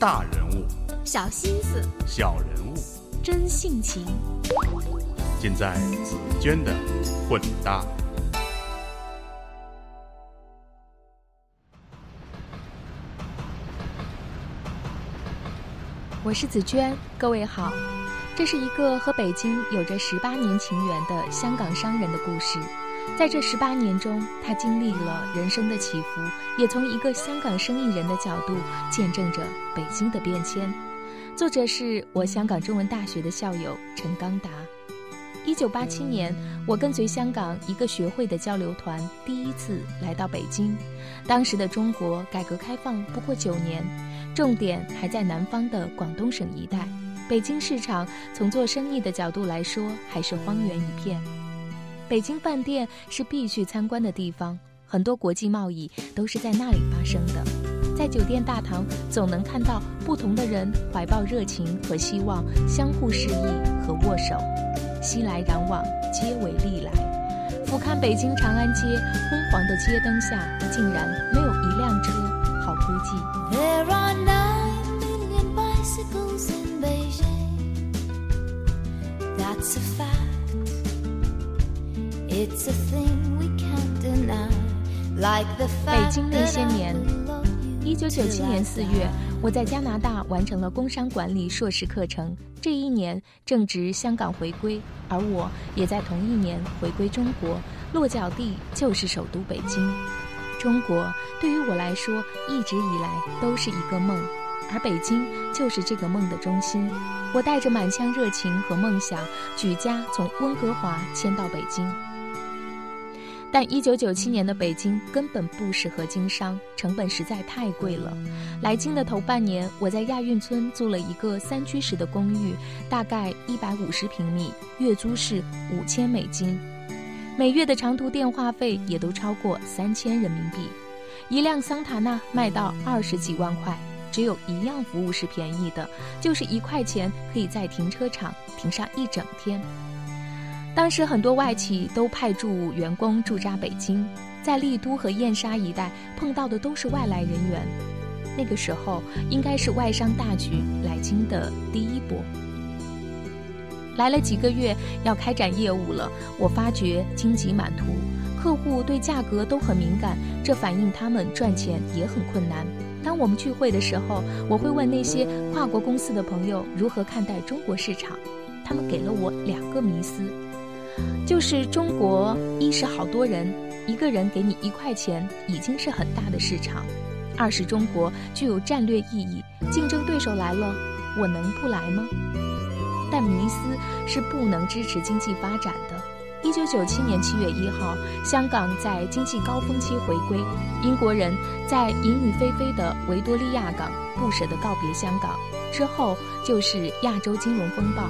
大人物，小心思，小人物，真性情，尽在紫娟的混搭。我是紫娟，各位好。这是一个和北京有着十八年情缘的香港商人的故事。在这十八年中，他经历了人生的起伏，也从一个香港生意人的角度见证着北京的变迁。作者是我香港中文大学的校友陈刚达。一九八七年，我跟随香港一个学会的交流团第一次来到北京。当时的中国改革开放不过九年，重点还在南方的广东省一带。北京市场从做生意的角度来说，还是荒原一片。北京饭店是必须参观的地方，很多国际贸易都是在那里发生的。在酒店大堂，总能看到不同的人怀抱热情和希望，相互示意和握手，熙来攘往，皆为利来。俯瞰北京长安街昏黄的街灯下，竟然没有一辆车，好孤寂。here on the new in bicycles in Beijing。that's a fact 北京那些年，一九九七年四月，我在加拿大完成了工商管理硕士课程。这一年正值香港回归，而我也在同一年回归中国，落脚地就是首都北京。中国对于我来说，一直以来都是一个梦，而北京就是这个梦的中心。我带着满腔热情和梦想，举家从温哥华迁到北京。但1997年的北京根本不适合经商，成本实在太贵了。来京的头半年，我在亚运村租了一个三居室的公寓，大概150平米，月租是五千美金，每月的长途电话费也都超过三千人民币。一辆桑塔纳卖到二十几万块，只有一样服务是便宜的，就是一块钱可以在停车场停上一整天。当时很多外企都派驻员工驻扎北京，在丽都和燕莎一带碰到的都是外来人员。那个时候应该是外商大举来京的第一波。来了几个月，要开展业务了，我发觉荆棘满途，客户对价格都很敏感，这反映他们赚钱也很困难。当我们聚会的时候，我会问那些跨国公司的朋友如何看待中国市场，他们给了我两个迷思。就是中国，一是好多人，一个人给你一块钱已经是很大的市场；二是中国具有战略意义，竞争对手来了，我能不来吗？但迷思是不能支持经济发展的。一九九七年七月一号，香港在经济高峰期回归，英国人在淫雨霏霏的维多利亚港不舍得告别香港，之后就是亚洲金融风暴。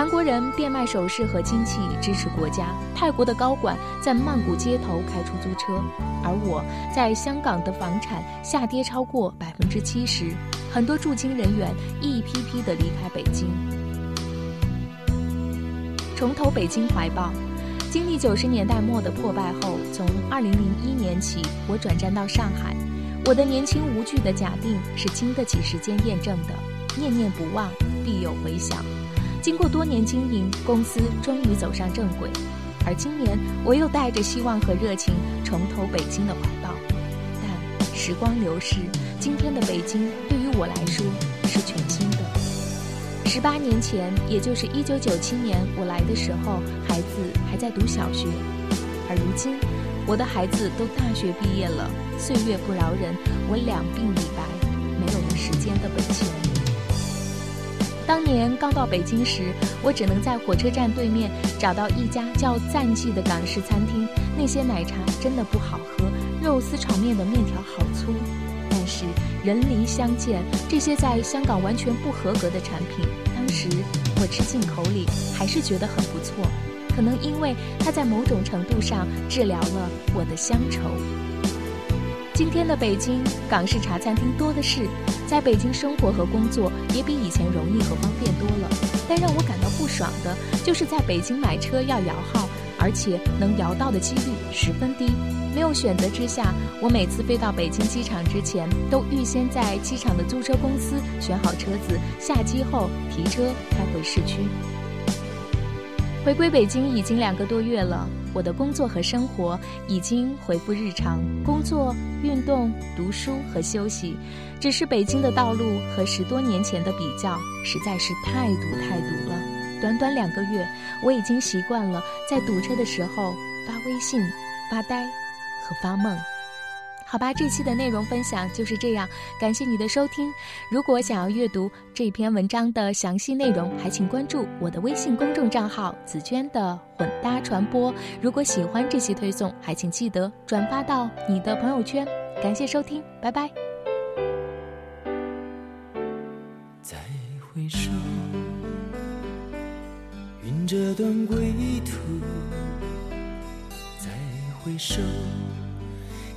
韩国人变卖首饰和金器支持国家，泰国的高管在曼谷街头开出租车，而我在香港的房产下跌超过百分之七十，很多驻京人员一批批的离开北京。重投北京怀抱，经历九十年代末的破败后，从二零零一年起，我转战到上海。我的年轻无惧的假定是经得起时间验证的，念念不忘，必有回响。经过多年经营，公司终于走上正轨，而今年我又带着希望和热情重投北京的怀抱。但时光流逝，今天的北京对于我来说是全新的。十八年前，也就是一九九七年我来的时候，孩子还在读小学，而如今我的孩子都大学毕业了。岁月不饶人，我两鬓已白，没有了时间的本钱。当年刚到北京时，我只能在火车站对面找到一家叫“赞记”的港式餐厅。那些奶茶真的不好喝，肉丝炒面的面条好粗。但是人离乡见，这些在香港完全不合格的产品，当时我吃进口里还是觉得很不错。可能因为它在某种程度上治疗了我的乡愁。今天的北京港式茶餐厅多的是，在北京生活和工作也比以前容易和方便多了。但让我感到不爽的就是在北京买车要摇号，而且能摇到的几率十分低。没有选择之下，我每次飞到北京机场之前，都预先在机场的租车公司选好车子，下机后提车开回市区。回归北京已经两个多月了，我的工作和生活已经回复日常，工作、运动、读书和休息。只是北京的道路和十多年前的比较，实在是太堵太堵了。短短两个月，我已经习惯了在堵车的时候发微信、发呆和发梦。好吧，这期的内容分享就是这样，感谢你的收听。如果想要阅读这篇文章的详细内容，还请关注我的微信公众账号“紫娟的混搭传播”。如果喜欢这期推送，还请记得转发到你的朋友圈。感谢收听，拜拜。再回首，云这段归途，再回首。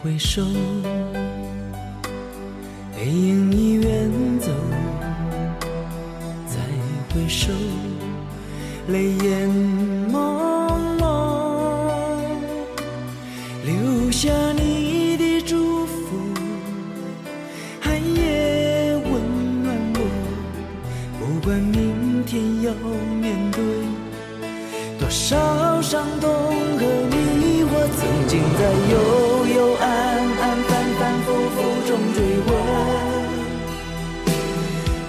回首，